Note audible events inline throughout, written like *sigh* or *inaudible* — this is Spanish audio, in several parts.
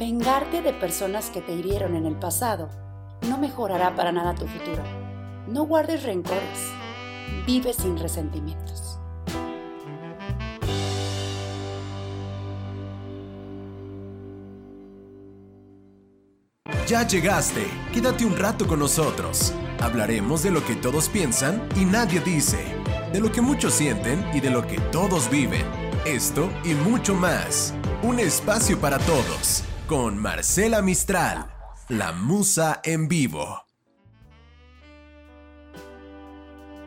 Vengarte de personas que te hirieron en el pasado no mejorará para nada tu futuro. No guardes rencores. Vive sin resentimientos. Ya llegaste. Quédate un rato con nosotros. Hablaremos de lo que todos piensan y nadie dice. De lo que muchos sienten y de lo que todos viven. Esto y mucho más. Un espacio para todos con Marcela Mistral, la musa en vivo.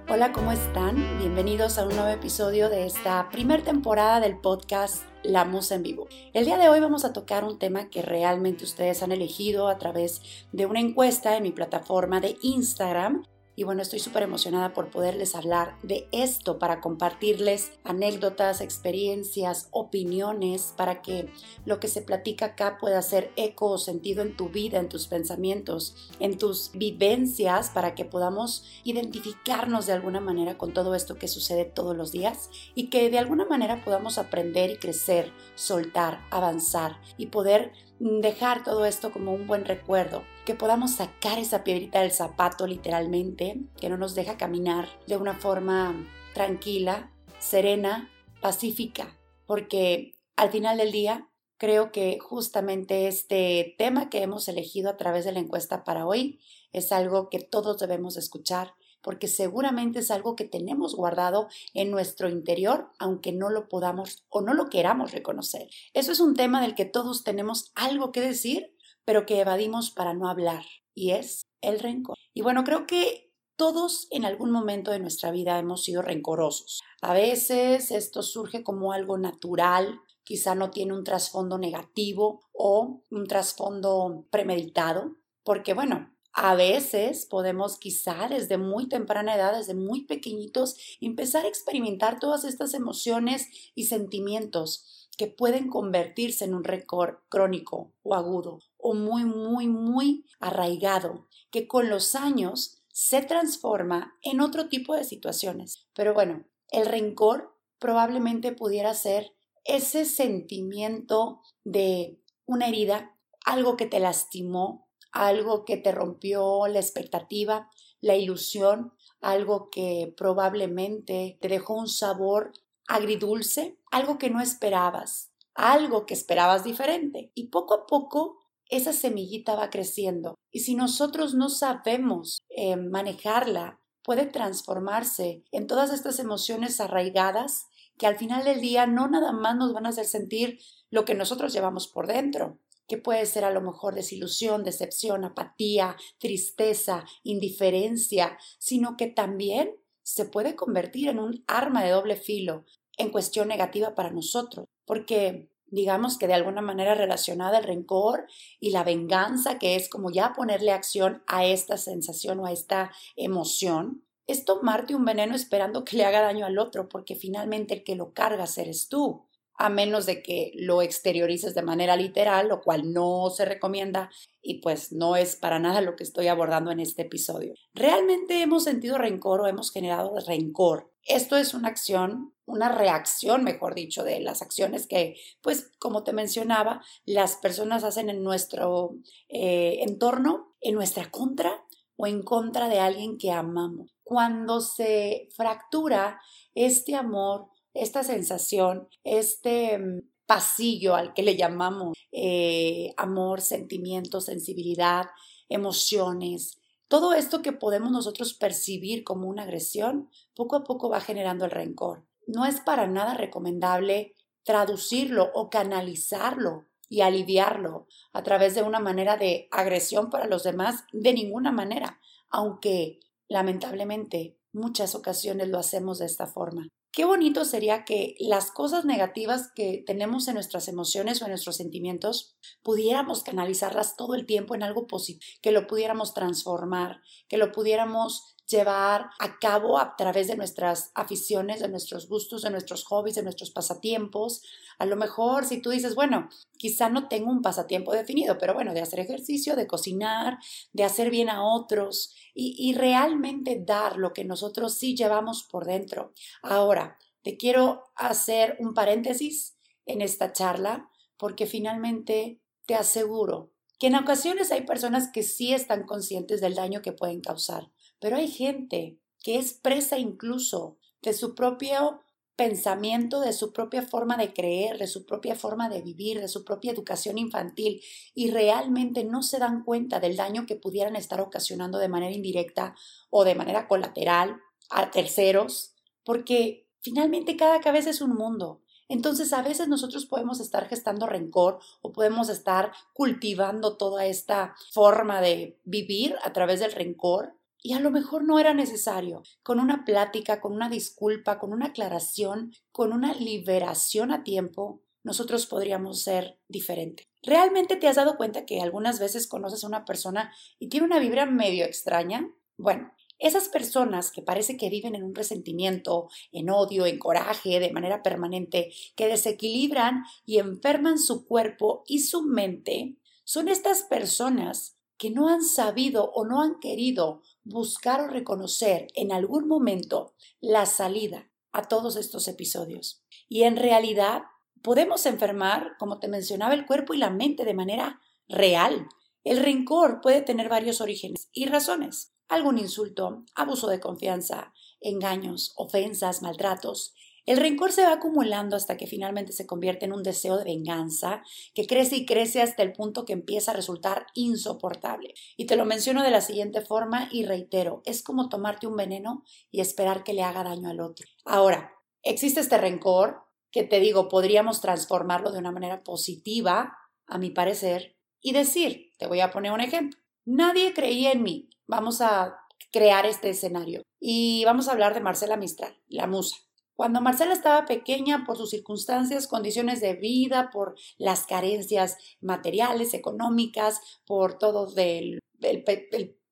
Hola, ¿cómo están? Bienvenidos a un nuevo episodio de esta primera temporada del podcast La Musa en Vivo. El día de hoy vamos a tocar un tema que realmente ustedes han elegido a través de una encuesta en mi plataforma de Instagram y bueno, estoy súper emocionada por poderles hablar de esto, para compartirles anécdotas, experiencias, opiniones, para que lo que se platica acá pueda hacer eco o sentido en tu vida, en tus pensamientos, en tus vivencias, para que podamos identificarnos de alguna manera con todo esto que sucede todos los días y que de alguna manera podamos aprender y crecer, soltar, avanzar y poder dejar todo esto como un buen recuerdo, que podamos sacar esa piedrita del zapato literalmente, que no nos deja caminar de una forma tranquila, serena, pacífica, porque al final del día creo que justamente este tema que hemos elegido a través de la encuesta para hoy es algo que todos debemos escuchar porque seguramente es algo que tenemos guardado en nuestro interior, aunque no lo podamos o no lo queramos reconocer. Eso es un tema del que todos tenemos algo que decir, pero que evadimos para no hablar, y es el rencor. Y bueno, creo que todos en algún momento de nuestra vida hemos sido rencorosos. A veces esto surge como algo natural, quizá no tiene un trasfondo negativo o un trasfondo premeditado, porque bueno, a veces podemos quizá desde muy temprana edad, desde muy pequeñitos, empezar a experimentar todas estas emociones y sentimientos que pueden convertirse en un récord crónico o agudo o muy, muy, muy arraigado, que con los años se transforma en otro tipo de situaciones. Pero bueno, el rencor probablemente pudiera ser ese sentimiento de una herida, algo que te lastimó, algo que te rompió la expectativa, la ilusión, algo que probablemente te dejó un sabor agridulce, algo que no esperabas, algo que esperabas diferente. Y poco a poco esa semillita va creciendo. Y si nosotros no sabemos eh, manejarla, puede transformarse en todas estas emociones arraigadas que al final del día no nada más nos van a hacer sentir lo que nosotros llevamos por dentro, que puede ser a lo mejor desilusión, decepción, apatía, tristeza, indiferencia, sino que también se puede convertir en un arma de doble filo en cuestión negativa para nosotros, porque digamos que de alguna manera relacionada el rencor y la venganza, que es como ya ponerle acción a esta sensación o a esta emoción, es tomarte un veneno esperando que le haga daño al otro, porque finalmente el que lo cargas eres tú a menos de que lo exteriorices de manera literal, lo cual no se recomienda y pues no es para nada lo que estoy abordando en este episodio. ¿Realmente hemos sentido rencor o hemos generado rencor? Esto es una acción, una reacción, mejor dicho, de las acciones que, pues, como te mencionaba, las personas hacen en nuestro eh, entorno, en nuestra contra o en contra de alguien que amamos. Cuando se fractura este amor esta sensación, este mm, pasillo al que le llamamos eh, amor, sentimiento, sensibilidad, emociones, todo esto que podemos nosotros percibir como una agresión, poco a poco va generando el rencor. No es para nada recomendable traducirlo o canalizarlo y aliviarlo a través de una manera de agresión para los demás, de ninguna manera, aunque lamentablemente muchas ocasiones lo hacemos de esta forma. Qué bonito sería que las cosas negativas que tenemos en nuestras emociones o en nuestros sentimientos pudiéramos canalizarlas todo el tiempo en algo positivo, que lo pudiéramos transformar, que lo pudiéramos llevar a cabo a través de nuestras aficiones, de nuestros gustos, de nuestros hobbies, de nuestros pasatiempos. A lo mejor si tú dices, bueno, quizá no tengo un pasatiempo definido, pero bueno, de hacer ejercicio, de cocinar, de hacer bien a otros y, y realmente dar lo que nosotros sí llevamos por dentro. Ahora, te quiero hacer un paréntesis en esta charla porque finalmente te aseguro que en ocasiones hay personas que sí están conscientes del daño que pueden causar, pero hay gente que es presa incluso de su propio pensamiento, de su propia forma de creer, de su propia forma de vivir, de su propia educación infantil y realmente no se dan cuenta del daño que pudieran estar ocasionando de manera indirecta o de manera colateral a terceros, porque finalmente cada cabeza es un mundo. Entonces a veces nosotros podemos estar gestando rencor o podemos estar cultivando toda esta forma de vivir a través del rencor y a lo mejor no era necesario. Con una plática, con una disculpa, con una aclaración, con una liberación a tiempo, nosotros podríamos ser diferentes. ¿Realmente te has dado cuenta que algunas veces conoces a una persona y tiene una vibra medio extraña? Bueno, esas personas que parece que viven en un resentimiento, en odio, en coraje, de manera permanente, que desequilibran y enferman su cuerpo y su mente, son estas personas que no han sabido o no han querido buscar o reconocer en algún momento la salida a todos estos episodios. Y en realidad podemos enfermar, como te mencionaba, el cuerpo y la mente de manera real. El rencor puede tener varios orígenes y razones. Algún insulto, abuso de confianza, engaños, ofensas, maltratos, el rencor se va acumulando hasta que finalmente se convierte en un deseo de venganza que crece y crece hasta el punto que empieza a resultar insoportable. Y te lo menciono de la siguiente forma y reitero, es como tomarte un veneno y esperar que le haga daño al otro. Ahora, existe este rencor que te digo, podríamos transformarlo de una manera positiva, a mi parecer, y decir, te voy a poner un ejemplo, nadie creía en mí, vamos a crear este escenario y vamos a hablar de Marcela Mistral, la musa. Cuando Marcela estaba pequeña, por sus circunstancias, condiciones de vida, por las carencias materiales, económicas, por todo el,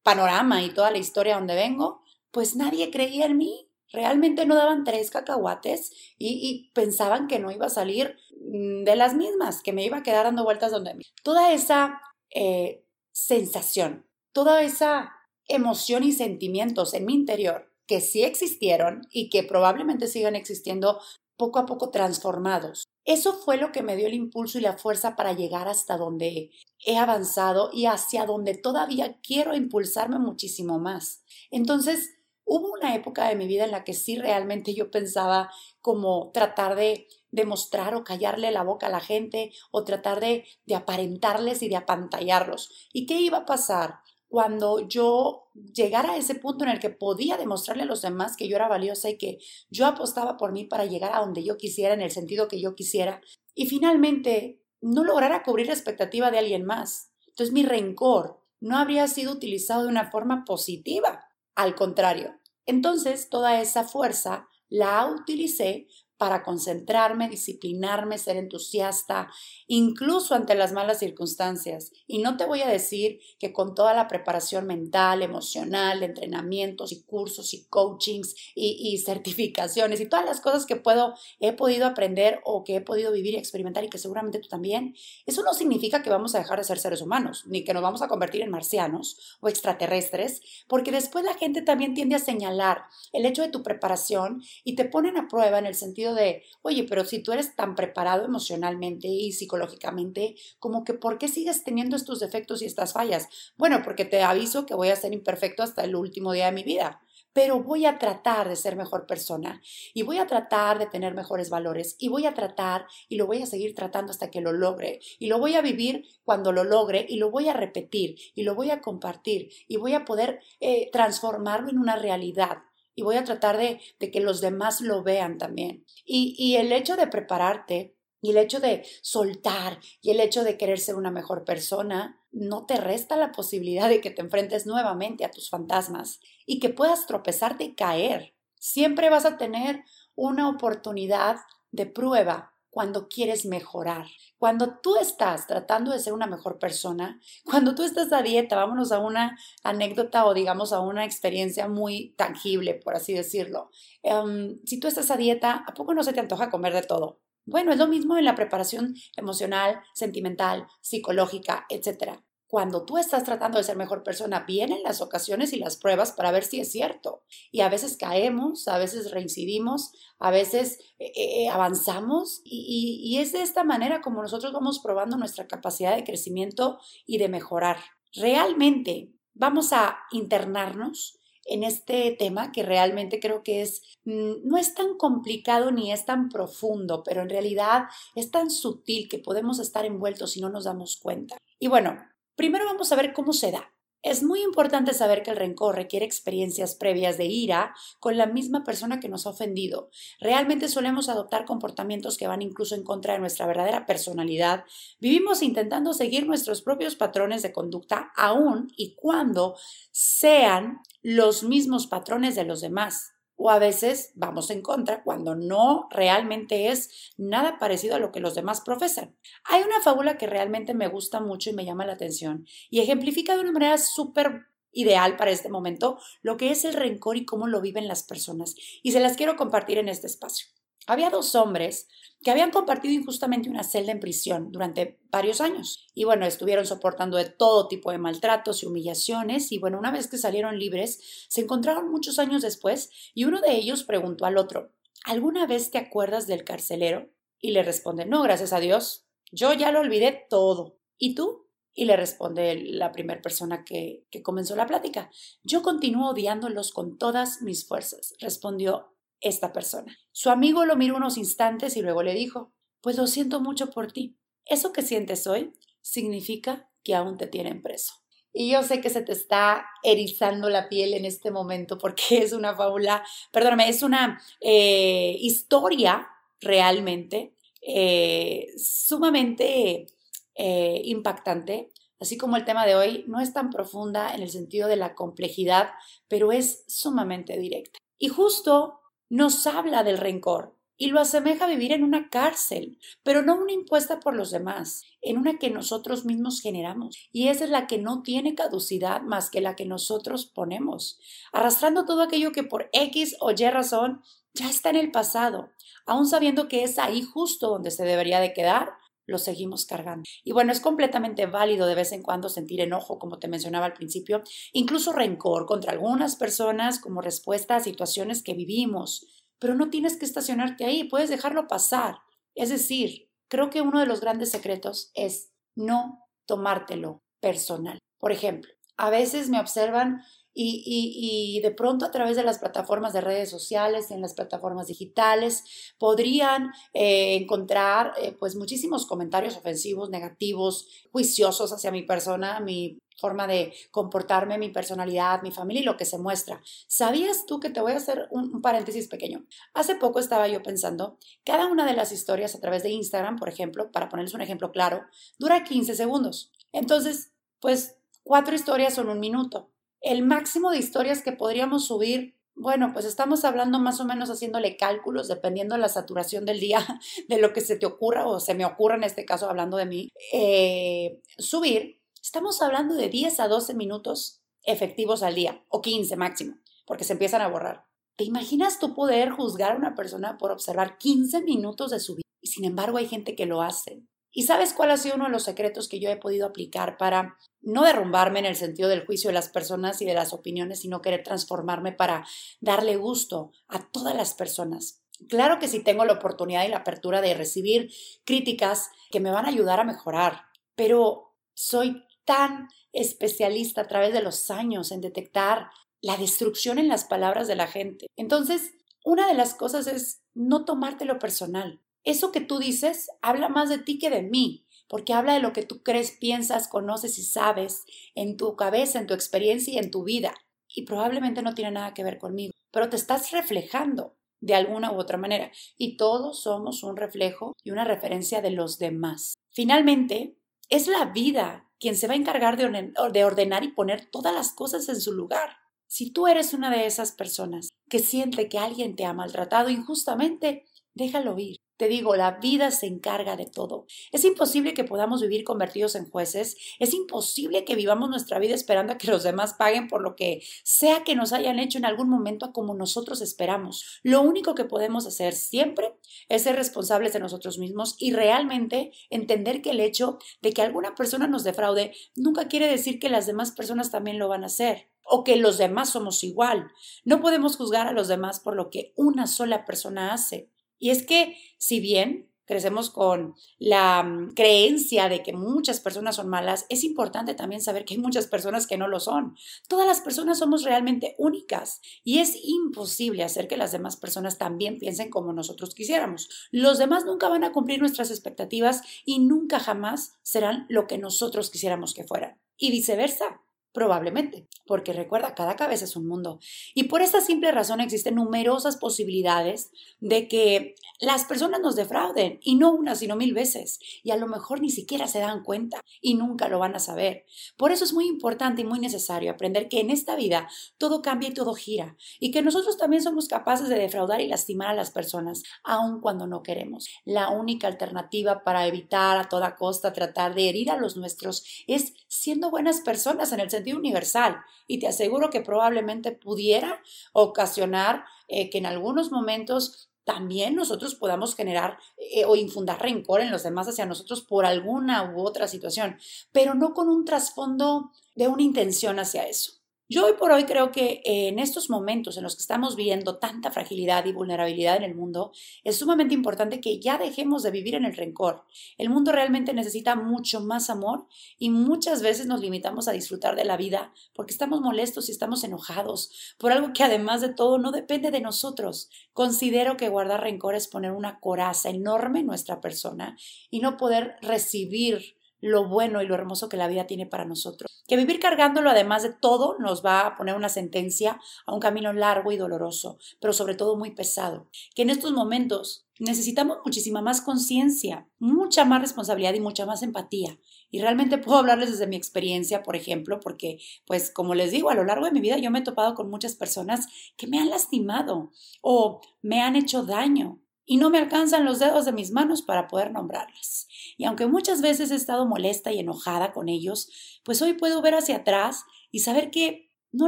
panorama y toda la historia donde vengo, pues nadie creía en mí. Realmente no daban tres cacahuates y, pensaban que no iba a salir mm, de las mismas, que me iba a quedar dando vueltas donde. Toda esa eh, sensación, toda esa emoción y sentimientos en mi interior que sí existieron y que probablemente sigan existiendo poco a poco transformados. Eso fue lo que me dio el impulso y la fuerza para llegar hasta donde he avanzado y hacia donde todavía quiero impulsarme muchísimo más. Entonces, hubo una época de mi vida en la que sí realmente yo pensaba como tratar de demostrar o callarle la boca a la gente o tratar de, de aparentarles y de apantallarlos. ¿Y qué iba a pasar? Cuando yo llegara a ese punto en el que podía demostrarle a los demás que yo era valiosa y que yo apostaba por mí para llegar a donde yo quisiera, en el sentido que yo quisiera, y finalmente no lograra cubrir la expectativa de alguien más. Entonces mi rencor no habría sido utilizado de una forma positiva, al contrario. Entonces toda esa fuerza la utilicé para concentrarme, disciplinarme, ser entusiasta, incluso ante las malas circunstancias. Y no te voy a decir que con toda la preparación mental, emocional, entrenamientos y cursos y coachings y, certificaciones y todas las cosas que puedo, he podido aprender o que he podido vivir y experimentar y que seguramente tú también, eso no significa que vamos a dejar de ser seres humanos, ni que nos vamos a convertir en marcianos o extraterrestres, porque después la gente también tiende a señalar el hecho de tu preparación y te ponen a prueba en el sentido de, oye, pero si tú eres tan preparado emocionalmente y psicológicamente, como que ¿por qué sigues teniendo estos defectos y estas fallas? Bueno, porque te aviso que voy a ser imperfecto hasta el último día de mi vida pero voy a tratar de ser mejor persona y voy a tratar de tener mejores valores y voy a tratar y lo voy a seguir tratando hasta que lo logre y lo voy a vivir cuando lo logre y lo voy a repetir y lo voy a compartir y voy a poder eh, transformarlo en una realidad y voy a tratar de, que los demás lo vean también. Y, y el hecho de prepararte y el hecho de soltar y el hecho de querer ser una mejor persona no te resta la posibilidad de que te enfrentes nuevamente a tus fantasmas y que puedas tropezarte y caer. Siempre vas a tener una oportunidad de prueba cuando quieres mejorar. Cuando tú estás tratando de ser una mejor persona, *laughs* cuando tú estás a dieta, vámonos a una anécdota o digamos a una experiencia muy tangible, por así decirlo. Em, si tú estás a dieta, ¿a poco no se te antoja comer de todo? Bueno, es lo mismo en la preparación emocional, sentimental, psicológica, etc. cuando tú estás tratando de ser mejor persona, vienen las ocasiones y las pruebas para ver si es cierto. Y a veces caemos, a veces reincidimos, a veces eh, eh, avanzamos y, y es de esta manera como nosotros vamos probando nuestra capacidad de crecimiento y de mejorar. Realmente vamos a internarnos en este tema que realmente creo que es mm, no es tan complicado ni es tan profundo, pero en realidad es tan sutil que podemos estar envueltos si no nos damos cuenta. Y bueno, Primero vamos a ver cómo se da. Es muy importante saber que el rencor requiere experiencias previas de ira con la misma persona que nos ha ofendido. Realmente solemos adoptar comportamientos que van incluso en contra de nuestra verdadera personalidad. Vivimos intentando seguir nuestros propios patrones de conducta aún y cuando sean los mismos patrones de los demás o a veces vamos en contra cuando no realmente es nada parecido a lo que los demás profesan. Hay una fábula que realmente me gusta mucho y me llama la atención y ejemplifica de una manera súper ideal para este momento lo que es el rencor y cómo lo viven las personas y se las quiero compartir en este espacio. Había dos hombres que habían compartido injustamente una celda en prisión durante varios años. Y bueno, estuvieron soportando de todo tipo de maltratos y humillaciones. Y bueno, una vez que salieron libres, se encontraron muchos años después y uno de ellos preguntó al otro, ¿alguna vez te acuerdas del carcelero? Y le responde, no, gracias a Dios, yo ya lo olvidé todo. ¿Y tú? Y le responde la primera persona que, que comenzó la plática, yo continúo odiándolos con todas mis fuerzas, respondió esta persona. Su amigo lo miró unos instantes y luego le dijo, pues lo siento mucho por ti. Eso que sientes hoy significa que aún te tienen preso. Y yo sé que se te está erizando la piel en este momento porque *laughs* es una fábula, perdóname, es una eh, historia realmente eh, sumamente eh, impactante, así como el tema de hoy no es tan profunda en el sentido de la complejidad, pero es sumamente directa. Y justo nos habla del rencor y lo asemeja a vivir en una cárcel, pero no una impuesta por los demás, en una que nosotros mismos generamos. Y esa es la que no tiene caducidad más que la que nosotros ponemos, arrastrando todo aquello que por X o Y razón ya está en el pasado, aún sabiendo que es ahí justo donde se debería de quedar, lo seguimos cargando. Y bueno, es completamente válido de vez en cuando sentir enojo, como te mencionaba al principio, incluso rencor contra algunas personas como respuesta a situaciones que vivimos, pero no tienes que estacionarte ahí, puedes dejarlo pasar. Es decir, creo que uno de los grandes secretos es no tomártelo personal. Por ejemplo, a veces me observan y, de pronto a través de las plataformas de redes sociales, en las plataformas digitales, podrían eh, encontrar eh, pues muchísimos comentarios ofensivos, negativos, juiciosos hacia mi persona, mi forma de comportarme, mi personalidad, mi familia y lo que se muestra. ¿Sabías tú que te voy a hacer un, un paréntesis pequeño? Hace poco estaba yo pensando, cada una de las historias a través de Instagram, por ejemplo, para ponerles un ejemplo claro, dura 15 segundos. Entonces, pues cuatro historias son un minuto el máximo de historias que podríamos subir, bueno, pues estamos hablando más o menos haciéndole cálculos dependiendo de la saturación del día, *laughs* de lo que se te ocurra o se me ocurra en este caso hablando de mí, eh, subir, estamos hablando de 10 a 12 minutos efectivos al día o 15 máximo, porque se empiezan a borrar. ¿Te imaginas tú poder juzgar a una persona por observar 15 minutos de su vida? Y sin embargo hay gente que lo hace. ¿Y sabes cuál ha sido uno de los secretos que yo he podido aplicar para no derrumbarme en el sentido del juicio de las personas y de las opiniones, sino querer transformarme para darle gusto a todas las personas? Claro que sí tengo la oportunidad y la apertura de recibir críticas que me van a ayudar a mejorar, pero soy tan especialista a través de los años en detectar la destrucción en las palabras de la gente. Entonces, una de las cosas es no tomártelo personal. Eso que tú dices habla más de ti que de mí, porque habla de lo que tú crees, piensas, conoces y sabes en tu cabeza, en tu experiencia y en tu vida. Y probablemente no tiene nada que ver conmigo, pero te estás reflejando de alguna u otra manera. Y todos somos un reflejo y una referencia de los demás. Finalmente, es la vida quien se va a encargar de ordenar y poner todas las cosas en su lugar. Si tú eres una de esas personas que siente que alguien te ha maltratado injustamente, déjalo ir. Te digo, la vida se encarga de todo. Es imposible que podamos vivir convertidos en jueces. Es imposible que vivamos nuestra vida esperando a que los demás paguen por lo que sea que nos hayan hecho en algún momento como nosotros esperamos. Lo único que podemos hacer siempre es ser responsables de nosotros mismos y realmente entender que el hecho de que alguna persona nos defraude nunca quiere decir que las demás personas también lo van a hacer o que los demás somos igual. No podemos juzgar a los demás por lo que una sola persona hace. Y es que, si bien crecemos con la mm, creencia de que muchas personas son malas, es importante también saber que hay muchas personas que no lo son. Todas las personas somos realmente únicas y es imposible hacer que las demás personas también piensen como nosotros quisiéramos. Los demás nunca van a cumplir nuestras expectativas y nunca jamás serán lo que nosotros quisiéramos que fueran. Y viceversa. Probablemente, porque recuerda, cada cabeza es un mundo. Y por esta simple razón existen numerosas posibilidades de que las personas nos defrauden, y no una, sino mil veces. Y a lo mejor ni siquiera se dan cuenta y nunca lo van a saber. Por eso es muy importante y muy necesario aprender que en esta vida todo cambia y todo gira, y que nosotros también somos capaces de defraudar y lastimar a las personas, aun cuando no queremos. La única alternativa para evitar a toda costa tratar de herir a los nuestros es siendo buenas personas en el universal y te aseguro que probablemente pudiera ocasionar eh, que en algunos momentos también nosotros podamos generar eh, o infundar rencor en los demás hacia nosotros por alguna u otra situación, pero no con un trasfondo de una intención hacia eso. Yo hoy por hoy creo que en estos momentos en los que estamos viendo tanta fragilidad y vulnerabilidad en el mundo, es sumamente importante que ya dejemos de vivir en el rencor. El mundo realmente necesita mucho más amor y muchas veces nos limitamos a disfrutar de la vida porque estamos molestos y estamos enojados por algo que además de todo no depende de nosotros. Considero que guardar rencor es poner una coraza enorme en nuestra persona y no poder recibir lo bueno y lo hermoso que la vida tiene para nosotros. Que vivir cargándolo, además de todo, nos va a poner una sentencia a un camino largo y doloroso, pero sobre todo muy pesado. Que en estos momentos necesitamos muchísima más conciencia, mucha más responsabilidad y mucha más empatía. Y realmente puedo hablarles desde mi experiencia, por ejemplo, porque, pues, como les digo, a lo largo de mi vida yo me he topado con muchas personas que me han lastimado o me han hecho daño y no me alcanzan los dedos de mis manos para poder nombrarlas. Y aunque muchas veces he estado molesta y enojada con ellos, pues hoy puedo ver hacia atrás y saber que no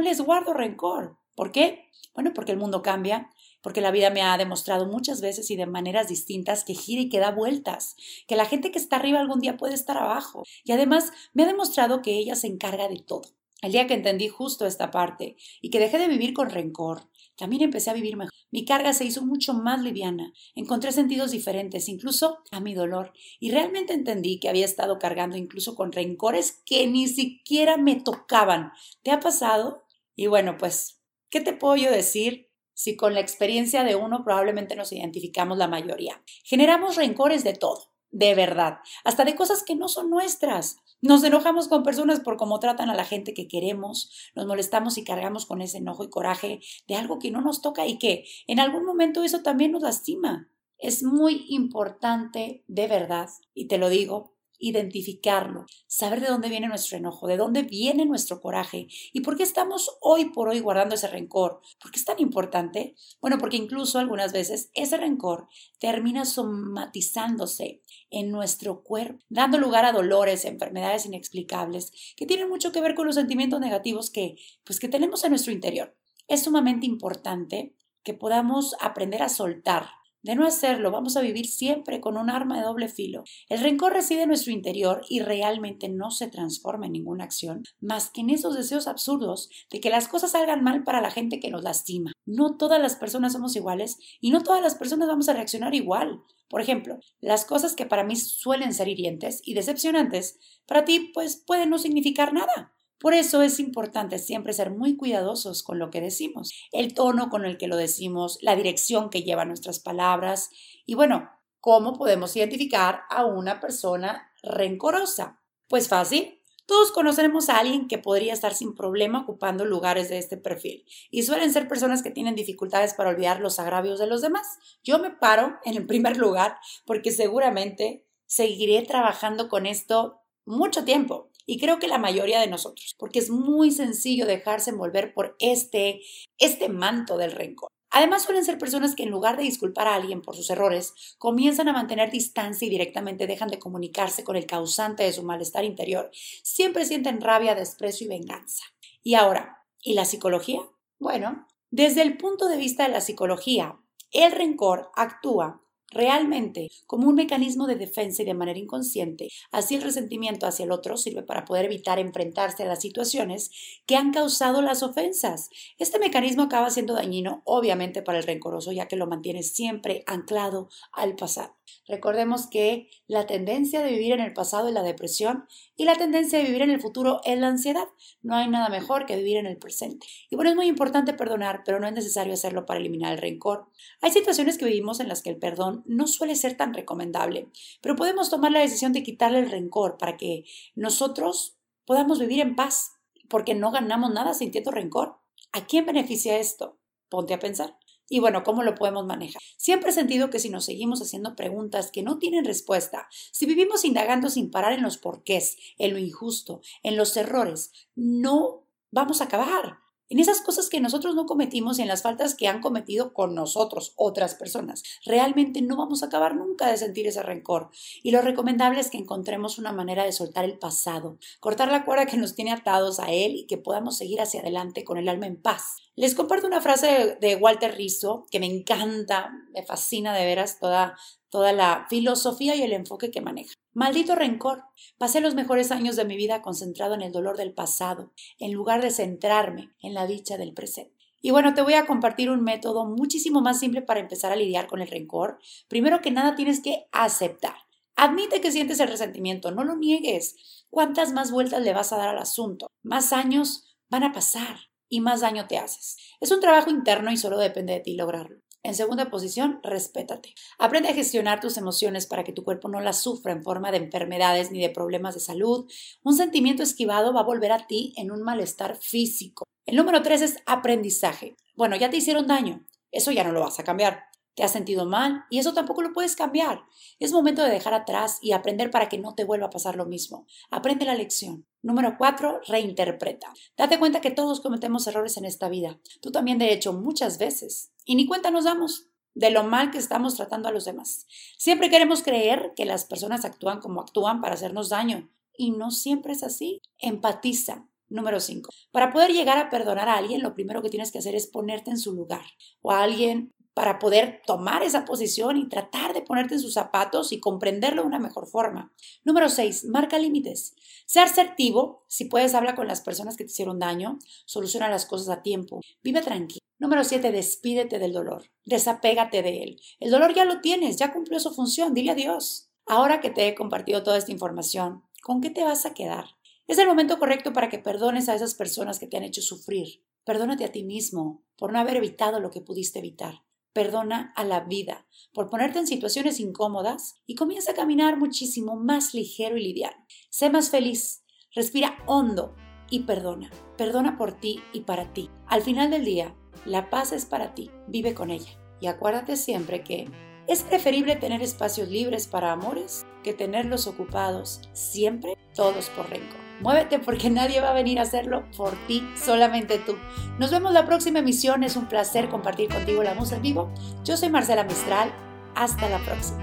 les guardo rencor. ¿Por qué? Bueno, porque el mundo cambia, porque la vida me ha demostrado muchas veces y de maneras distintas que gira y que da vueltas, que la gente que está arriba algún día puede estar abajo. Y además me ha demostrado que ella se encarga de todo. El día que entendí justo esta parte y que dejé de vivir con rencor, también empecé a vivir mejor. Mi carga se hizo mucho más liviana. Encontré sentidos diferentes, incluso a mi dolor. Y realmente entendí que había estado cargando incluso con rencores que ni siquiera me tocaban. ¿Te ha pasado? Y bueno, pues, ¿qué te puedo yo decir? Si con la experiencia de uno probablemente nos identificamos la mayoría. Generamos rencores de todo de verdad, hasta de cosas que no son nuestras. Nos enojamos con personas por cómo tratan a la gente que queremos, nos molestamos y cargamos con ese enojo y coraje de algo que no nos toca y que en algún momento eso también nos lastima. Es muy importante, de verdad, y te lo digo, identificarlo, saber de dónde viene nuestro enojo, de dónde viene nuestro coraje y por qué estamos hoy por hoy guardando ese rencor. ¿Por qué es tan importante? Bueno, porque incluso algunas veces ese rencor termina somatizándose en nuestro cuerpo, dando lugar a dolores, enfermedades inexplicables que tienen mucho que ver con los sentimientos negativos que pues que tenemos en nuestro interior. Es sumamente importante que podamos aprender a soltar de no hacerlo, vamos a vivir siempre con un arma de doble filo. El rencor reside en nuestro interior y realmente no se transforma en ninguna acción, más que en esos deseos absurdos de que las cosas salgan mal para la gente que nos lastima. No todas las personas somos iguales y no todas las personas vamos a reaccionar igual. Por ejemplo, las cosas que para mí suelen ser hirientes y decepcionantes, para ti pues pueden no significar nada. Por eso es importante siempre ser muy cuidadosos con lo que decimos, el tono con el que lo decimos, la dirección que llevan nuestras palabras y bueno, ¿cómo podemos identificar a una persona rencorosa? Pues fácil. Todos conoceremos a alguien que podría estar sin problema ocupando lugares de este perfil y suelen ser personas que tienen dificultades para olvidar los agravios de los demás. Yo me paro en el primer lugar porque seguramente seguiré trabajando con esto mucho tiempo y creo que la mayoría de nosotros, porque es muy sencillo dejarse envolver por este, este manto del rencor. Además suelen ser personas que en lugar de disculpar a alguien por sus errores, comienzan a mantener distancia y directamente dejan de comunicarse con el causante de su malestar interior. Siempre sienten rabia, desprecio y venganza. Y ahora, ¿y la psicología? Bueno, desde el punto de vista de la psicología, el rencor actúa realmente como un mecanismo de defensa y de manera inconsciente, así el resentimiento hacia el otro sirve para poder evitar enfrentarse a las situaciones que han causado las ofensas. Este mecanismo acaba siendo dañino, obviamente, para el rencoroso, ya que lo mantiene siempre anclado al pasado. Recordemos que la tendencia de vivir en el pasado es la depresión y la tendencia de vivir en el futuro es la ansiedad. No hay nada mejor que vivir en el presente. Y bueno, es muy importante perdonar, pero no es necesario hacerlo para eliminar el rencor. Hay situaciones que vivimos en las que el perdón no suele ser tan recomendable, pero podemos tomar la decisión de quitarle el rencor para que nosotros podamos vivir en paz, porque no ganamos nada sintiendo rencor. ¿A quién beneficia esto? Ponte a pensar. Y bueno, ¿cómo lo podemos manejar? Siempre he sentido que si nos seguimos haciendo preguntas que no tienen respuesta, si vivimos indagando sin parar en los porqués, en lo injusto, en los errores, no vamos a acabar en esas cosas que nosotros no cometimos y en las faltas que han cometido con nosotros otras personas. Realmente no vamos a acabar nunca de sentir ese rencor. Y lo recomendable es que encontremos una manera de soltar el pasado, cortar la cuerda que nos tiene atados a él y que podamos seguir hacia adelante con el alma en paz. Les comparto una frase de Walter Rizzo que me encanta, me fascina de veras toda, toda la filosofía y el enfoque que maneja. Maldito rencor. Pasé los mejores años de mi vida concentrado en el dolor del pasado, en lugar de centrarme en la dicha del presente. Y bueno, te voy a compartir un método muchísimo más simple para empezar a lidiar con el rencor. Primero que nada tienes que aceptar. Admite que sientes el resentimiento, no lo niegues. ¿Cuántas más vueltas le vas a dar al asunto? Más años van a pasar y más daño te haces. Es un trabajo interno y solo depende de ti lograrlo. En segunda posición, respétate. Aprende a gestionar tus emociones para que tu cuerpo no las sufra en forma de enfermedades ni de problemas de salud. Un sentimiento esquivado va a volver a ti en un malestar físico. El número tres es aprendizaje. Bueno, ya te hicieron daño. Eso ya no lo vas a cambiar. Te has sentido mal y eso tampoco lo puedes cambiar. Es momento de dejar atrás y aprender para que no te vuelva a pasar lo mismo. Aprende la lección. Número cuatro, reinterpreta. Date cuenta que todos cometemos errores en esta vida. Tú también, de hecho, muchas veces. Y ni cuenta nos damos de lo mal que estamos tratando a los demás. Siempre queremos creer que las personas actúan como actúan para hacernos daño. Y no siempre es así. Empatiza. Número 5. Para poder llegar a perdonar a alguien, lo primero que tienes que hacer es ponerte en su lugar. O a alguien para poder tomar esa posición y tratar de ponerte en sus zapatos y comprenderlo de una mejor forma. Número 6. Marca límites. Sé asertivo. Si puedes, habla con las personas que te hicieron daño. Soluciona las cosas a tiempo. Vive tranquilo. Número 7. Despídete del dolor. Desapégate de él. El dolor ya lo tienes, ya cumplió su función. Dile adiós. Ahora que te he compartido toda esta información, ¿con qué te vas a quedar? Es el momento correcto para que perdones a esas personas que te han hecho sufrir. Perdónate a ti mismo por no haber evitado lo que pudiste evitar. Perdona a la vida por ponerte en situaciones incómodas y comienza a caminar muchísimo más ligero y liviano. Sé más feliz, respira hondo y perdona. Perdona por ti y para ti. Al final del día, la paz es para ti. Vive con ella. Y acuérdate siempre que es preferible tener espacios libres para amores que tenerlos ocupados siempre todos por rencor. Muévete porque nadie va a venir a hacerlo por ti, solamente tú. Nos vemos la próxima emisión, es un placer compartir contigo la música en vivo. Yo soy Marcela Mistral, hasta la próxima.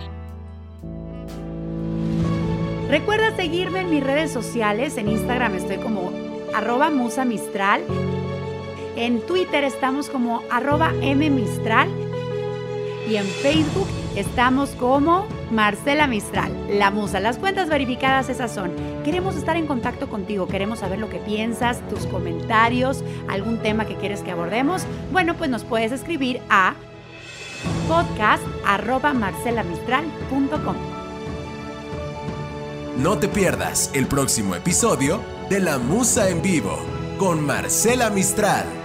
Recuerda seguirme en mis redes sociales, en Instagram estoy como arroba musa mistral, en Twitter estamos como arroba mmistral y en Facebook estamos como Marcela Mistral, la musa. Las cuentas verificadas esas son. Queremos estar en contacto contigo, queremos saber lo que piensas, tus comentarios, algún tema que quieres que abordemos. Bueno, pues nos puedes escribir a podcast.marcelamistral.com. No te pierdas el próximo episodio de La Musa en Vivo con Marcela Mistral.